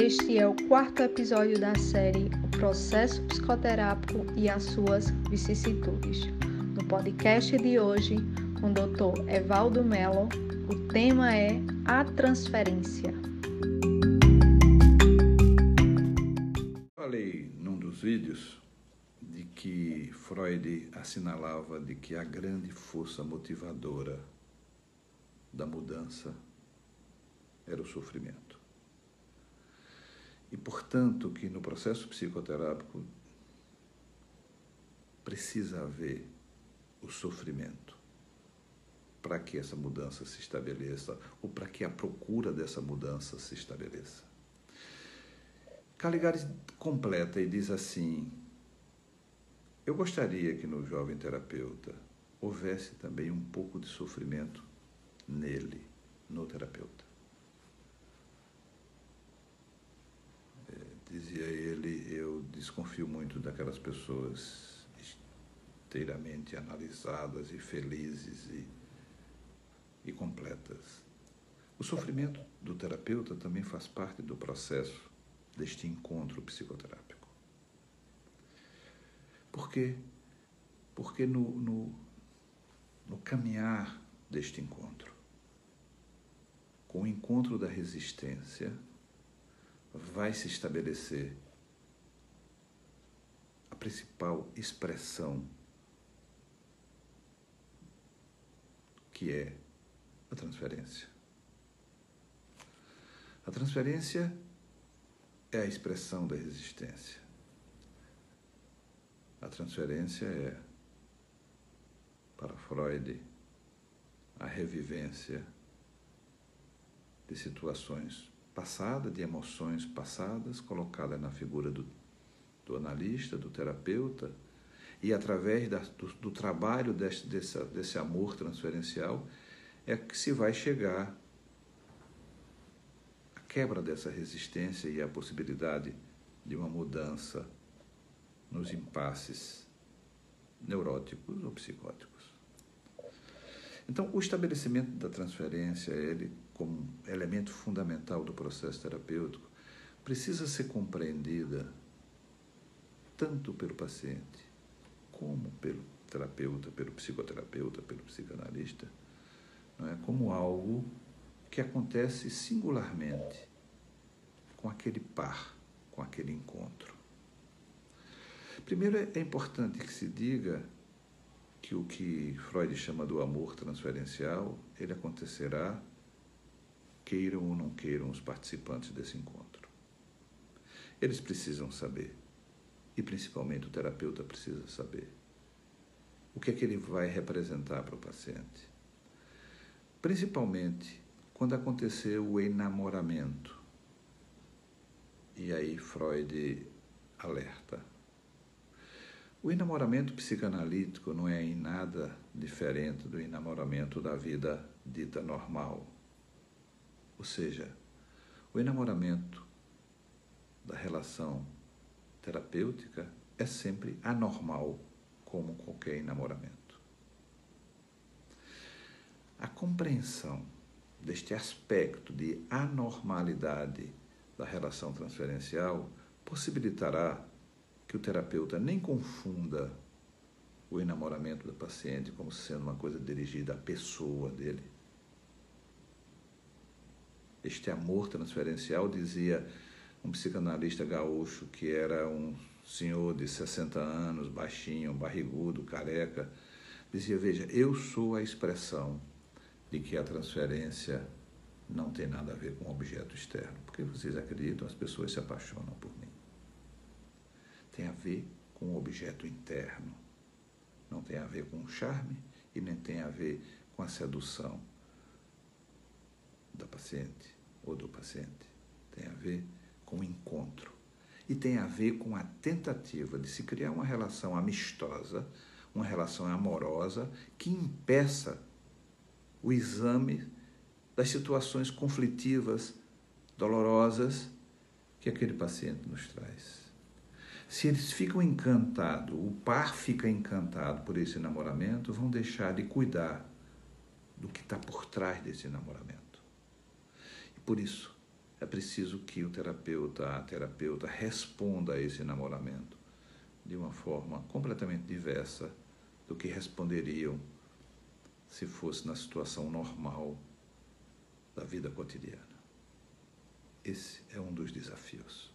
Este é o quarto episódio da série O Processo Psicoterápico e as Suas Vicissitudes. No podcast de hoje, com o Dr. Evaldo Mello, o tema é a transferência. Falei num dos vídeos de que Freud assinalava de que a grande força motivadora da mudança era o sofrimento. E, portanto, que no processo psicoterápico precisa haver o sofrimento para que essa mudança se estabeleça ou para que a procura dessa mudança se estabeleça. Caligares completa e diz assim: Eu gostaria que no jovem terapeuta houvesse também um pouco de sofrimento nele, no terapeuta. É, dizia ele, eu desconfio muito daquelas pessoas inteiramente analisadas e felizes e, e completas. O sofrimento do terapeuta também faz parte do processo deste encontro psicoterápico. Por quê? Porque no, no, no caminhar deste encontro, com o encontro da resistência, vai se estabelecer principal expressão que é a transferência. A transferência é a expressão da resistência. A transferência é, para Freud, a revivência de situações passadas, de emoções passadas, colocadas na figura do, do analista, do terapeuta, e através da, do, do, trabalho desse, desse, desse amor transferencial é que se vai chegar à quebra dessa resistência e à possibilidade de uma mudança nos impasses neuróticos ou psicóticos. Então, o estabelecimento da transferência, ele como elemento fundamental do processo terapêutico, precisa ser compreendida tanto pelo paciente como pelo terapeuta, pelo psicoterapeuta, pelo psicanalista, não é? como algo que acontece singularmente com aquele par, com aquele encontro. Primeiro, é importante que se diga que o que Freud chama do amor transferencial, ele acontecerá queiram ou não queiram os participantes desse encontro. Eles precisam saber, e principalmente o terapeuta precisa saber, o que é que ele vai representar para o paciente. Principalmente quando aconteceu o enamoramento. E aí Freud alerta o enamoramento psicanalítico não é em nada diferente do enamoramento da vida dita normal. Ou seja, o enamoramento da relação terapêutica é sempre anormal, como qualquer enamoramento. A compreensão deste aspecto de anormalidade da relação transferencial possibilitará que o terapeuta nem confunda o enamoramento da paciente como sendo uma coisa dirigida à pessoa dele. Este amor transferencial, dizia um psicanalista gaúcho que era um senhor de 60 anos, baixinho, barrigudo, careca, dizia: Veja, eu sou a expressão de que a transferência não tem nada a ver com o objeto externo. Porque vocês acreditam, as pessoas se apaixonam por mim tem a ver com o objeto interno. Não tem a ver com o charme e nem tem a ver com a sedução da paciente ou do paciente. Tem a ver com o encontro. E tem a ver com a tentativa de se criar uma relação amistosa, uma relação amorosa que impeça o exame das situações conflitivas, dolorosas que aquele paciente nos traz. Se eles ficam encantados, o par fica encantado por esse namoramento, vão deixar de cuidar do que está por trás desse namoramento. E por isso é preciso que o terapeuta, a terapeuta, responda a esse namoramento de uma forma completamente diversa do que responderiam se fosse na situação normal da vida cotidiana. Esse é um dos desafios.